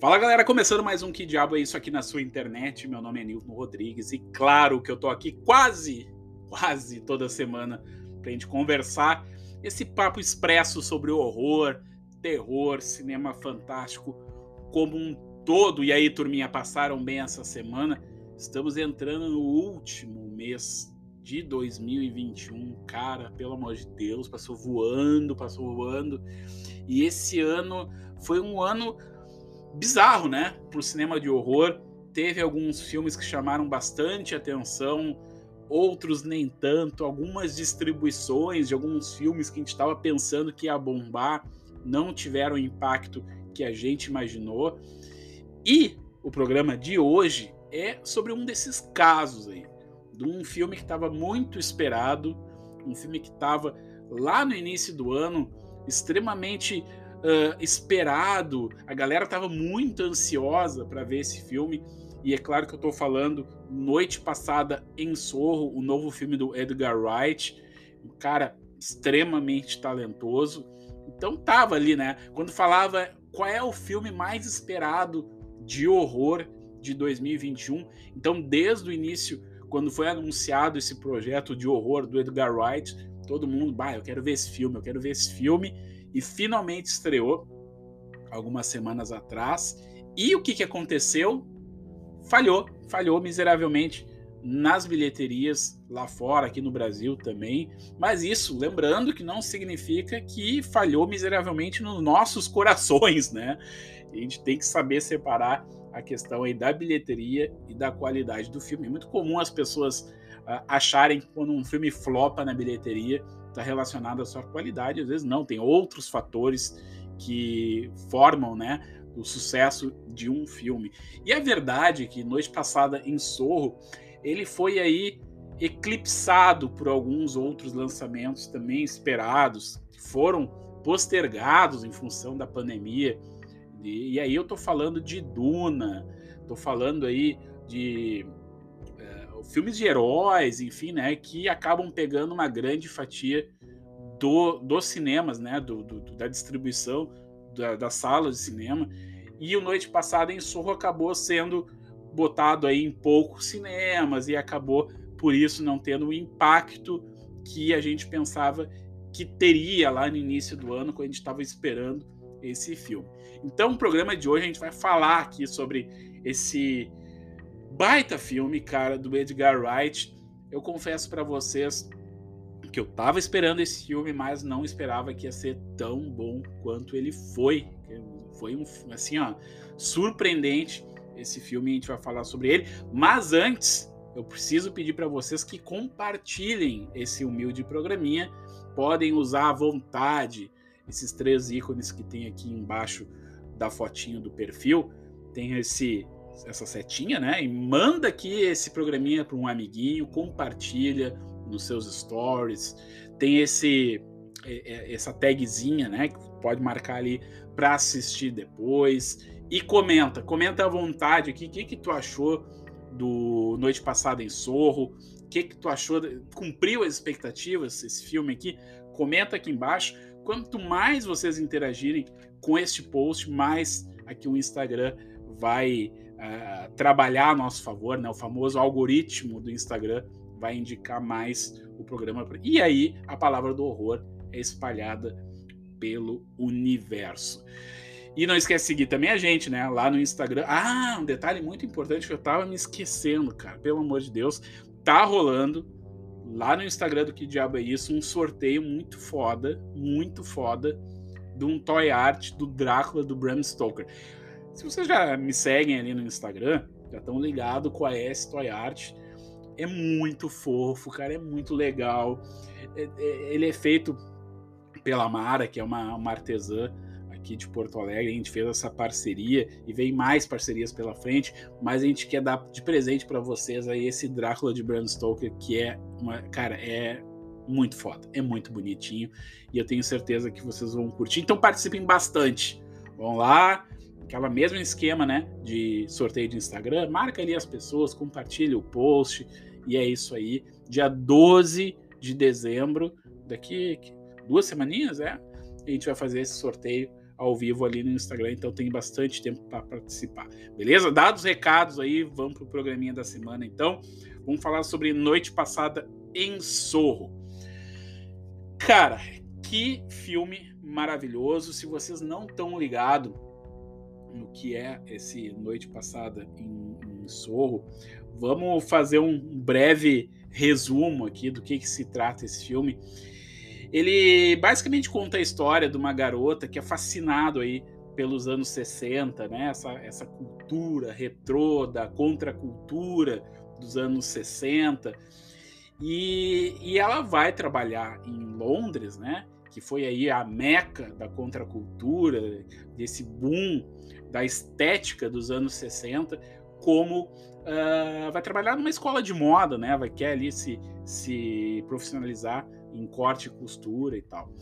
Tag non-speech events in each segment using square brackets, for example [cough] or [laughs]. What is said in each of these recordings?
Fala galera, começando mais um Que Diabo é Isso aqui na sua internet. Meu nome é Nilton Rodrigues e claro que eu tô aqui quase, quase toda semana pra gente conversar esse papo expresso sobre horror, terror, cinema fantástico como um todo. E aí, turminha, passaram bem essa semana? Estamos entrando no último mês de 2021. Cara, pelo amor de Deus, passou voando, passou voando. E esse ano foi um ano bizarro, né? Para o cinema de horror. Teve alguns filmes que chamaram bastante atenção, outros nem tanto. Algumas distribuições de alguns filmes que a gente estava pensando que ia bombar não tiveram o impacto que a gente imaginou. E o programa de hoje é sobre um desses casos aí, de um filme que estava muito esperado, um filme que estava lá no início do ano extremamente uh, esperado. A galera estava muito ansiosa para ver esse filme. E é claro que eu estou falando Noite Passada em Sorro, o novo filme do Edgar Wright, um cara extremamente talentoso. Então tava ali, né? Quando falava qual é o filme mais esperado de horror de 2021. Então, desde o início, quando foi anunciado esse projeto de horror do Edgar Wright, todo mundo, bah, eu quero ver esse filme, eu quero ver esse filme e finalmente estreou algumas semanas atrás. E o que, que aconteceu? Falhou, falhou miseravelmente nas bilheterias lá fora, aqui no Brasil também. Mas isso, lembrando que não significa que falhou miseravelmente nos nossos [laughs] corações, né? A gente tem que saber separar a questão aí da bilheteria e da qualidade do filme. É muito comum as pessoas uh, acharem que quando um filme flopa na bilheteria, está relacionado à sua qualidade, às vezes não, tem outros fatores que formam, né, o sucesso de um filme. E a verdade é que noite passada em Sorro, ele foi aí eclipsado por alguns outros lançamentos também esperados, que foram postergados em função da pandemia. E, e aí eu tô falando de Duna, tô falando aí de filmes de heróis, enfim, né, que acabam pegando uma grande fatia do, dos cinemas, né, do, do da distribuição da, das salas de cinema. E o Noite Passada em Sorro acabou sendo botado aí em poucos cinemas e acabou por isso não tendo o impacto que a gente pensava que teria lá no início do ano, quando a gente estava esperando esse filme. Então, o programa de hoje a gente vai falar aqui sobre esse baita filme, cara, do Edgar Wright. Eu confesso para vocês que eu tava esperando esse filme, mas não esperava que ia ser tão bom quanto ele foi. Foi um assim, ó, surpreendente esse filme, a gente vai falar sobre ele, mas antes eu preciso pedir para vocês que compartilhem esse humilde programinha. Podem usar à vontade esses três ícones que tem aqui embaixo da fotinho do perfil. Tem esse essa setinha, né? E manda aqui esse programinha para um amiguinho, compartilha nos seus stories. Tem esse essa tagzinha, né? Que pode marcar ali para assistir depois. E comenta, comenta à vontade aqui o que, que tu achou do Noite Passada em Sorro, o que, que tu achou, cumpriu as expectativas esse filme aqui? Comenta aqui embaixo. Quanto mais vocês interagirem com este post, mais aqui o Instagram vai uh, trabalhar a nosso favor, né? O famoso algoritmo do Instagram vai indicar mais o programa. E aí a palavra do horror é espalhada pelo universo. E não esquece de seguir também a gente, né? Lá no Instagram. Ah, um detalhe muito importante que eu tava me esquecendo, cara. Pelo amor de Deus. Tá rolando lá no Instagram do Que Diabo é Isso um sorteio muito foda, muito foda, de um toy art do Drácula do Bram Stoker. Se vocês já me seguem ali no Instagram, já estão ligados com a S Toy Art. É muito fofo, cara, é muito legal. É, é, ele é feito pela Mara, que é uma, uma artesã aqui de Porto Alegre. A gente fez essa parceria e vem mais parcerias pela frente, mas a gente quer dar de presente para vocês aí esse Drácula de Bram Stoker, que é uma, cara, é muito foda, é muito bonitinho e eu tenho certeza que vocês vão curtir. Então participem bastante. Vão lá, aquela mesmo esquema, né, de sorteio de Instagram, marca ali as pessoas, compartilha o post e é isso aí. Dia 12 de dezembro, daqui duas semaninhas, é, a gente vai fazer esse sorteio ao vivo ali no Instagram, então tem bastante tempo para participar. Beleza? Dados recados aí, vamos pro programinha da semana então. Vamos falar sobre Noite Passada em Sorro. Cara, que filme maravilhoso. Se vocês não estão ligados no que é esse Noite Passada em, em Sorro, vamos fazer um breve resumo aqui do que, que se trata esse filme. Ele basicamente conta a história de uma garota que é fascinado aí pelos anos 60, né? Essa, essa cultura retrô da contracultura dos anos 60. E, e ela vai trabalhar em Londres, né? Que foi aí a meca da contracultura, desse boom da estética dos anos 60, como uh, vai trabalhar numa escola de moda, né? Vai querer ali se, se profissionalizar em corte e costura e tal.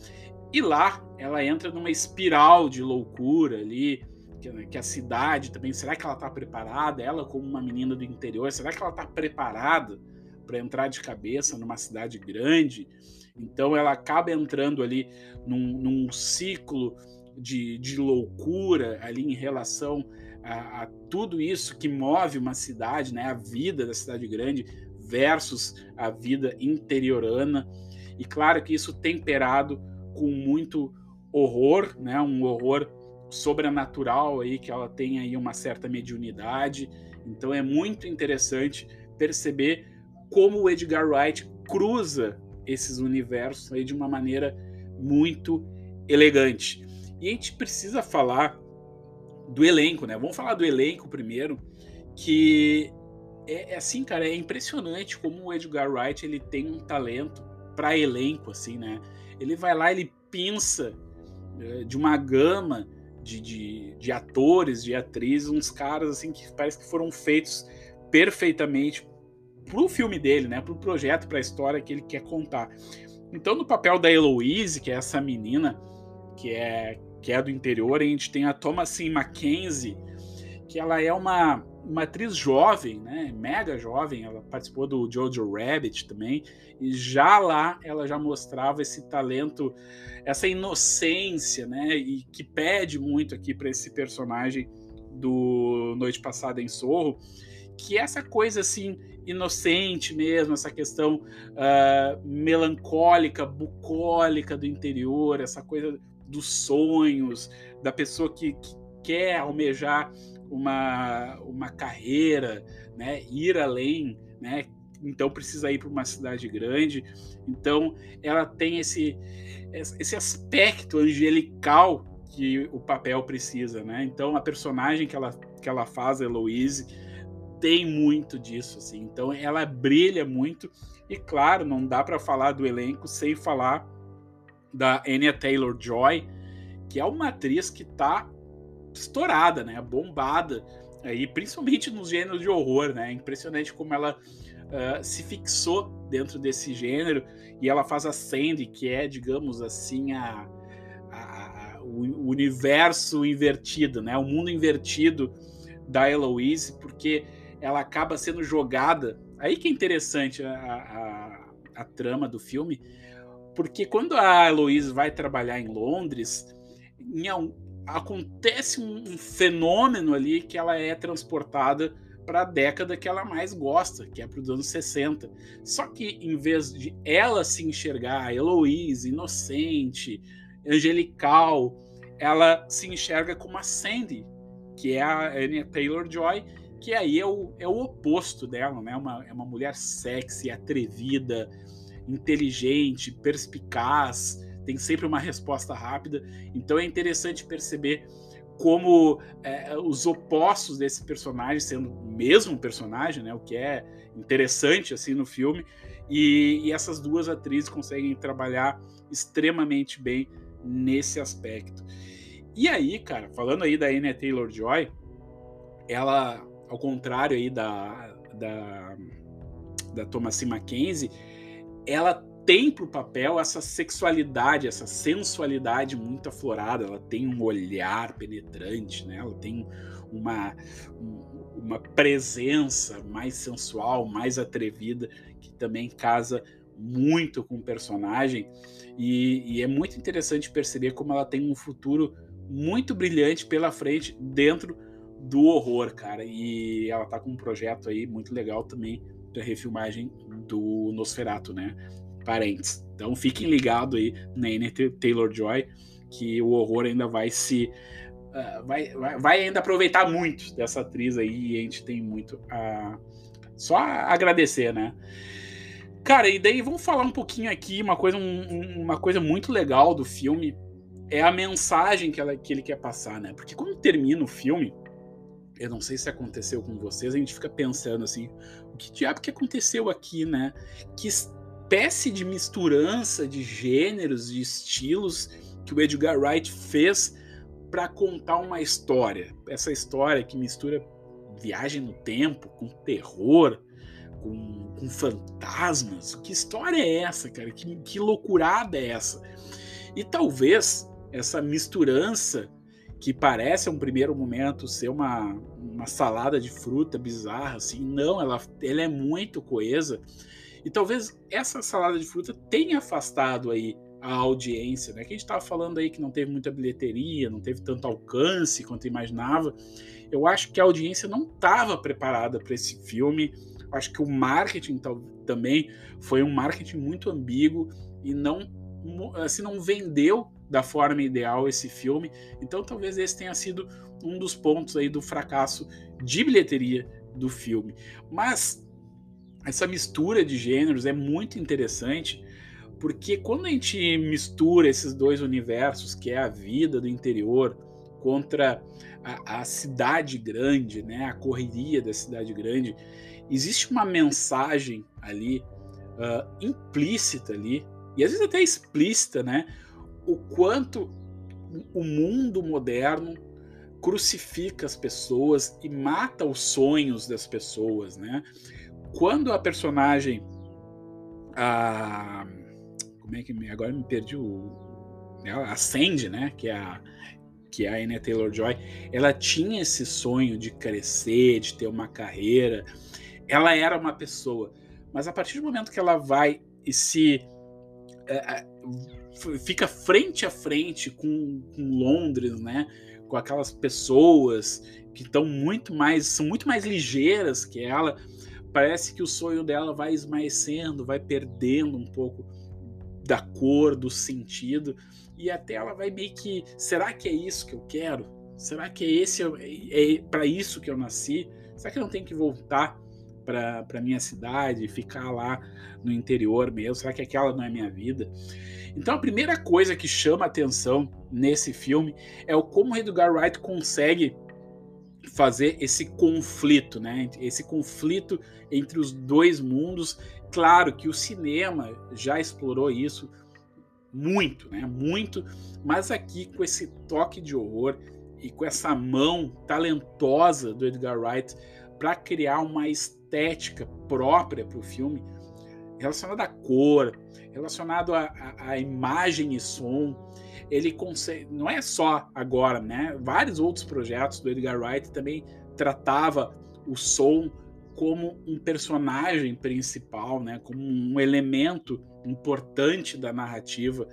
E lá ela entra numa espiral de loucura ali, que, que, a cidade também, será que ela está preparada? Ela como uma menina do interior, será que ela está preparada para entrar de cabeça numa cidade grande? Então ela acaba entrando ali num, num ciclo de, de, loucura ali em relação a, a, tudo isso que move uma cidade, né? A vida da cidade grande versus a vida interiorana. E claro que isso temperado com muito horror, né? Um horror sobrenatural aí que ela tem aí uma certa mediunidade. Então é muito interessante perceber como o Edgar Wright cruza esses universos aí de uma maneira muito elegante. E a gente precisa falar do elenco, né? Vamos falar do elenco primeiro, que é, é assim, cara, é impressionante como o Edgar Wright ele tem um talento para elenco, assim, né? Ele vai lá, ele pensa é, de uma gama de, de, de, atores, de atrizes, uns caras assim que parece que foram feitos perfeitamente pro filme dele, né? Pro projeto, pra história que ele quer contar. Então, no papel da Eloise, que é essa menina que é que é do interior, a gente tem a Thomasin Mackenzie, que ela é uma uma atriz jovem, né, mega jovem, ela participou do Jojo Rabbit também, e já lá ela já mostrava esse talento, essa inocência, né, e que pede muito aqui para esse personagem do Noite Passada em Sorro, que é essa coisa assim inocente mesmo, essa questão uh, melancólica, bucólica do interior, essa coisa dos sonhos, da pessoa que, que quer almejar uma, uma carreira, né, ir além, né, então precisa ir para uma cidade grande. Então ela tem esse, esse aspecto angelical que o papel precisa, né? Então a personagem que ela, que ela faz, a Eloise, tem muito disso, assim. Então ela brilha muito e claro, não dá para falar do elenco sem falar da Anya Taylor-Joy, que é uma atriz que está estourada, né? Bombada aí, principalmente nos gêneros de horror, né? Impressionante como ela uh, se fixou dentro desse gênero e ela faz a Sandy, que é, digamos assim, a, a, a o universo invertido, né? O mundo invertido da Eloise, porque ela acaba sendo jogada. Aí que é interessante a, a, a trama do filme, porque quando a Eloise vai trabalhar em Londres, em, acontece um, um fenômeno ali que ela é transportada para a década que ela mais gosta, que é para os anos 60. Só que em vez de ela se enxergar a Eloise, inocente, angelical, ela se enxerga como a Sandy, que é a Anya Taylor-Joy, que aí é o, é o oposto dela, né? Uma, é uma mulher sexy, atrevida, inteligente, perspicaz, tem sempre uma resposta rápida. Então é interessante perceber como é, os opostos desse personagem, sendo o mesmo personagem, né, o que é interessante assim no filme, e, e essas duas atrizes conseguem trabalhar extremamente bem nesse aspecto. E aí, cara, falando aí da Anya Taylor-Joy, ela, ao contrário aí da, da, da Thomasin Mackenzie, ela tem para o papel essa sexualidade, essa sensualidade muito aflorada. Ela tem um olhar penetrante, né? Ela tem uma, uma presença mais sensual, mais atrevida, que também casa muito com o personagem. E, e é muito interessante perceber como ela tem um futuro muito brilhante pela frente dentro do horror, cara. E ela tá com um projeto aí muito legal também da refilmagem do Nosferatu, né? Parentes. Então fiquem ligados aí na N. Taylor Joy que o horror ainda vai se uh, vai, vai, vai, ainda aproveitar muito dessa atriz aí e a gente tem muito a só a agradecer, né? Cara, e daí vamos falar um pouquinho aqui, uma coisa, um, uma coisa muito legal do filme é a mensagem que, ela, que ele quer passar, né? Porque quando termina o filme, eu não sei se aconteceu com vocês, a gente fica pensando assim, o que diabo que aconteceu aqui, né? Que espécie de misturança de gêneros, de estilos que o Edgar Wright fez para contar uma história. Essa história que mistura viagem no tempo com terror, com, com fantasmas. Que história é essa, cara? Que, que loucurada é essa? E talvez essa misturança que parece um primeiro momento ser uma, uma salada de fruta bizarra, assim, não, ela, ela é muito coesa. E talvez essa salada de fruta tenha afastado aí a audiência, né? Que a gente estava falando aí que não teve muita bilheteria, não teve tanto alcance quanto imaginava. Eu acho que a audiência não estava preparada para esse filme. Acho que o marketing também foi um marketing muito ambíguo e não assim não vendeu da forma ideal esse filme. Então talvez esse tenha sido um dos pontos aí do fracasso de bilheteria do filme. Mas essa mistura de gêneros é muito interessante, porque quando a gente mistura esses dois universos, que é a vida do interior contra a, a cidade grande, né, a correria da cidade grande, existe uma mensagem ali uh, implícita ali e às vezes até explícita, né? O quanto o mundo moderno crucifica as pessoas e mata os sonhos das pessoas, né? Quando a personagem a como é que agora me perdi o a Sandy, né, que é a que é a Taylor-Joy, ela tinha esse sonho de crescer, de ter uma carreira. Ela era uma pessoa, mas a partir do momento que ela vai e se é, fica frente a frente com, com Londres, né? Com aquelas pessoas que estão muito mais, são muito mais ligeiras que ela. Parece que o sonho dela vai esmaecendo, vai perdendo um pouco da cor, do sentido, e até ela vai meio que, será que é isso que eu quero? Será que é esse é, é para isso que eu nasci? Será que eu não tenho que voltar para minha cidade, ficar lá no interior mesmo? Será que aquela não é minha vida? Então a primeira coisa que chama atenção nesse filme é o como o Edgar Wright consegue fazer esse conflito, né? Esse conflito entre os dois mundos. Claro que o cinema já explorou isso muito, né? Muito, mas aqui com esse toque de horror e com essa mão talentosa do Edgar Wright para criar uma estética própria para o filme, relacionada à cor, relacionado à, imagem e som. Ele consegue, não é só agora, né? Vários outros projetos do Edgar Wright também tratava o som como um personagem principal, né? Como um elemento importante da narrativa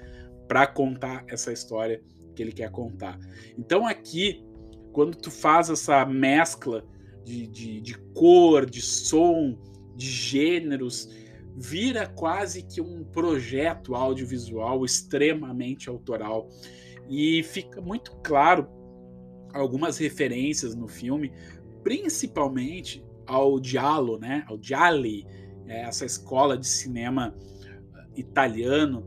para contar essa história que ele quer contar. Então aqui, quando tu faz essa mescla de, de, de cor, de som, de gêneros, vira quase que um projeto audiovisual extremamente autoral. E fica muito claro algumas referências no filme, principalmente ao Giallo, né? Ao Gialli, é, essa escola de cinema ah, italiano.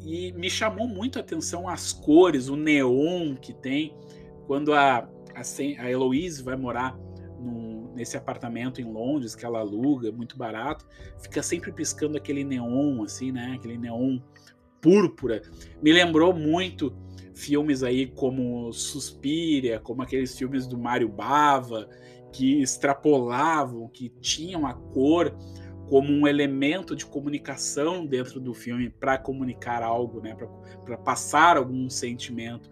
E me chamou muito a atenção as cores, o neon que tem quando a, a, a Heloise vai morar nesse apartamento em Londres que ela aluga, muito barato, fica sempre piscando aquele neon, assim, né? Aquele neon púrpura. Me lembrou muito filmes aí como Suspiria, como aqueles filmes do Mário Bava, que extrapolavam, que tinham a cor como um elemento de comunicação dentro do filme para comunicar algo, né? Para passar algum sentimento.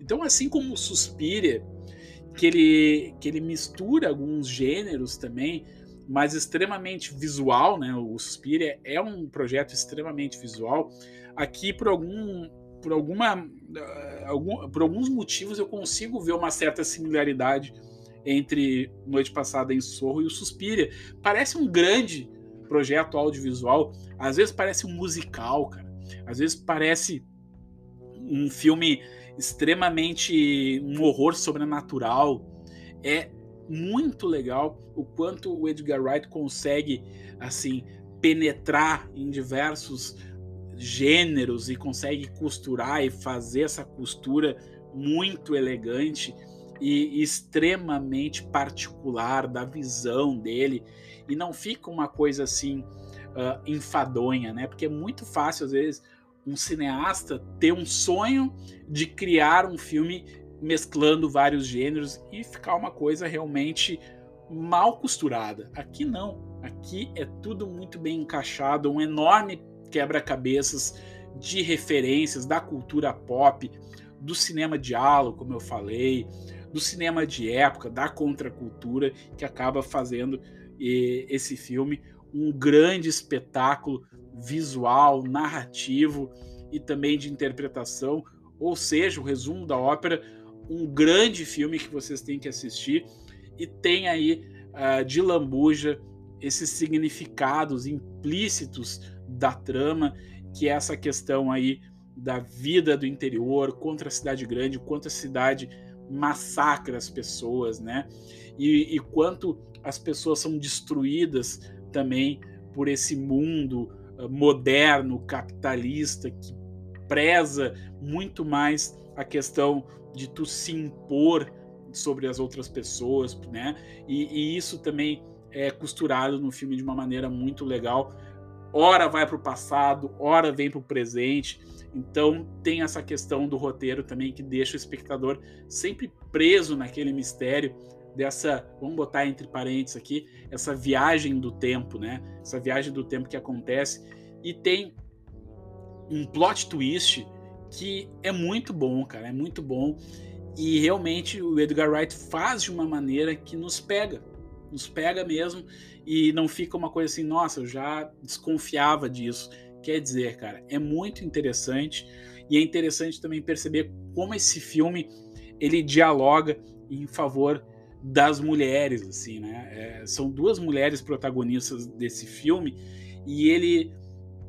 Então, assim como Suspiria que ele, que ele mistura alguns gêneros também, mas extremamente visual, né? O Suspiria é um projeto extremamente visual. Aqui, por algum por alguma uh, algum, por alguns motivos eu consigo ver uma certa similaridade entre Noite Passada em Sorro e o Suspiria. Parece um grande projeto audiovisual, às vezes parece um musical, cara. Às vezes parece um filme extremamente um horror sobrenatural. É muito legal o quanto o Edgar Wright consegue assim penetrar em diversos gêneros e consegue costurar e fazer essa costura muito elegante e extremamente particular da visão dele e não fica uma coisa assim uh, enfadonha, né? Porque é muito fácil às vezes um cineasta ter um sonho de criar um filme mesclando vários gêneros e ficar uma coisa realmente mal costurada. Aqui não. Aqui é tudo muito bem encaixado, um enorme quebra-cabeças de referências da cultura pop, do cinema diálogo, como eu falei, do cinema de época, da contracultura, que acaba fazendo esse filme um grande espetáculo visual, narrativo e também de interpretação. Ou seja, o resumo da ópera, um grande filme que vocês têm que assistir e tem aí uh, de lambuja esses significados implícitos da trama, que é essa questão aí da vida do interior contra a cidade grande, quanto a cidade massacra as pessoas, né? E, e quanto as pessoas são destruídas também por esse mundo moderno, capitalista, que preza muito mais a questão de tu se impor sobre as outras pessoas, né? E, e isso também é costurado no filme de uma maneira muito legal. Ora vai para o passado, ora vem para o presente. Então tem essa questão do roteiro também que deixa o espectador sempre preso naquele mistério dessa, vamos botar entre parênteses aqui, essa viagem do tempo, né? Essa viagem do tempo que acontece e tem um plot twist que é muito bom, cara, é muito bom. E realmente o Edgar Wright faz de uma maneira que nos pega, nos pega mesmo e não fica uma coisa assim, nossa, eu já desconfiava disso. Quer dizer, cara, é muito interessante e é interessante também perceber como esse filme ele dialoga em favor das mulheres, assim, né? É, são duas mulheres protagonistas desse filme e ele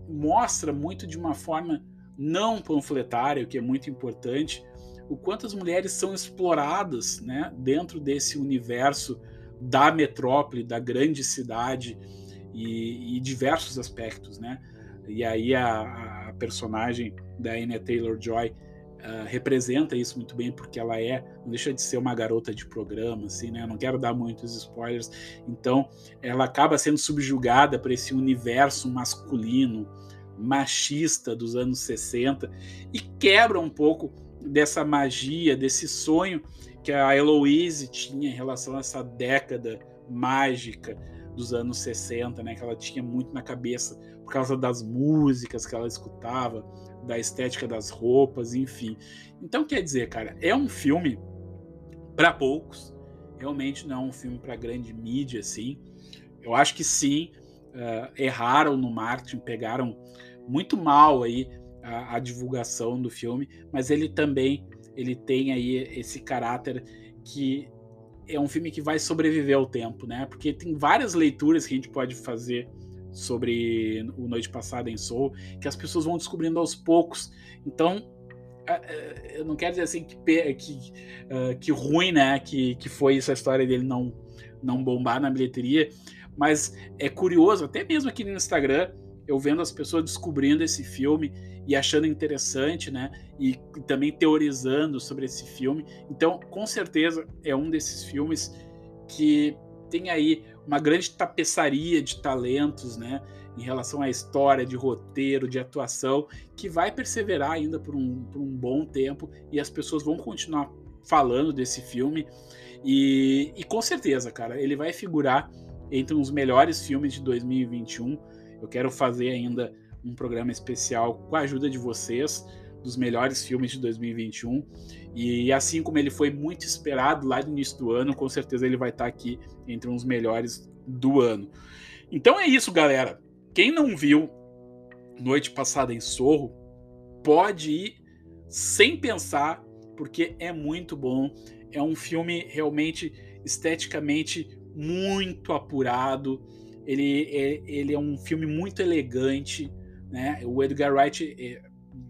mostra muito de uma forma não panfletária, o que é muito importante, o quanto as mulheres são exploradas, né, dentro desse universo da metrópole, da grande cidade e, e diversos aspectos, né? E aí a, a personagem da Anya Taylor-Joy uh, representa isso muito bem porque ela é, não deixa de ser uma garota de programa, assim, né? Não quero dar muitos spoilers. Então, ela acaba sendo subjugada por esse universo masculino, machista dos anos 60 e quebra um pouco dessa magia, desse sonho que a Eloise tinha em relação a essa década mágica dos anos 60, né, que ela tinha muito na cabeça por causa das músicas que ela escutava, da estética das roupas, enfim. Então, quer dizer, cara, é um filme para poucos, realmente não é um filme para grande mídia, assim. Eu acho que sim, uh, erraram no marketing, pegaram muito mal aí a, a divulgação do filme, mas ele também ele tem aí esse caráter que é um filme que vai sobreviver ao tempo, né? Porque tem várias leituras que a gente pode fazer sobre o Noite Passada em Soul, que as pessoas vão descobrindo aos poucos. Então, eu não quero dizer assim que, que, uh, que ruim, né? Que, que foi essa história dele não, não bombar na bilheteria, mas é curioso, até mesmo aqui no Instagram, eu vendo as pessoas descobrindo esse filme e achando interessante, né? E também teorizando sobre esse filme. Então, com certeza, é um desses filmes que tem aí uma grande tapeçaria de talentos, né? Em relação à história, de roteiro, de atuação, que vai perseverar ainda por um, por um bom tempo e as pessoas vão continuar falando desse filme. E, e com certeza, cara, ele vai figurar entre os melhores filmes de 2021. Eu quero fazer ainda um programa especial com a ajuda de vocês dos melhores filmes de 2021. E assim como ele foi muito esperado lá no início do ano, com certeza ele vai estar aqui entre os melhores do ano. Então é isso, galera. Quem não viu Noite Passada em Sorro, pode ir sem pensar, porque é muito bom. É um filme realmente esteticamente muito apurado. Ele é, ele é um filme muito elegante, né? O Edgar Wright, é,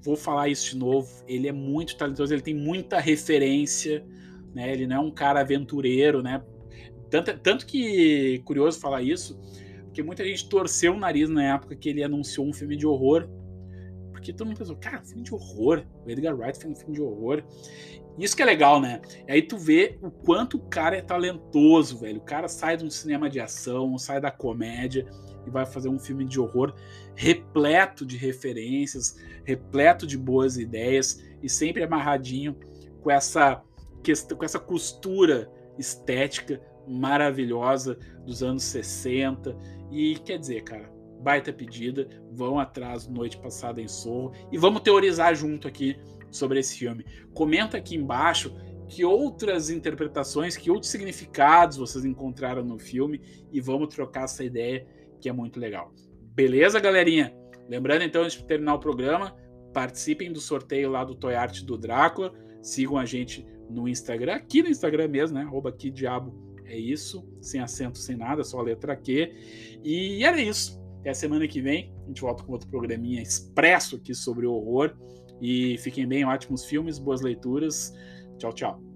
vou falar isso de novo, ele é muito talentoso, ele tem muita referência, né? Ele não é um cara aventureiro, né? Tanto, tanto que, curioso falar isso, porque muita gente torceu o nariz na época que ele anunciou um filme de horror. Porque todo mundo pensou, cara, filme de horror. O Edgar Wright fez um filme de horror. Isso que é legal, né? Aí tu vê o quanto o cara é talentoso, velho. O cara sai de um cinema de ação, sai da comédia e vai fazer um filme de horror repleto de referências, repleto de boas ideias e sempre amarradinho com essa com essa costura estética maravilhosa dos anos 60. E quer dizer, cara, baita pedida, vão atrás Noite Passada em Sorro e vamos teorizar junto aqui sobre esse filme. Comenta aqui embaixo que outras interpretações, que outros significados vocês encontraram no filme e vamos trocar essa ideia que é muito legal. Beleza, galerinha? Lembrando então de terminar o programa, participem do sorteio lá do Toy Art do Drácula, sigam a gente no Instagram, aqui no Instagram mesmo, né? Arroba aqui diabo é isso, sem acento, sem nada, só a letra Q. E era isso. Até a semana que vem a gente volta com outro programinha expresso aqui sobre horror. E fiquem bem, ótimos filmes, boas leituras. Tchau, tchau.